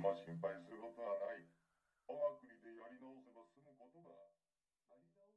今心配することはない。我が国でやり直せば済むことが。やり直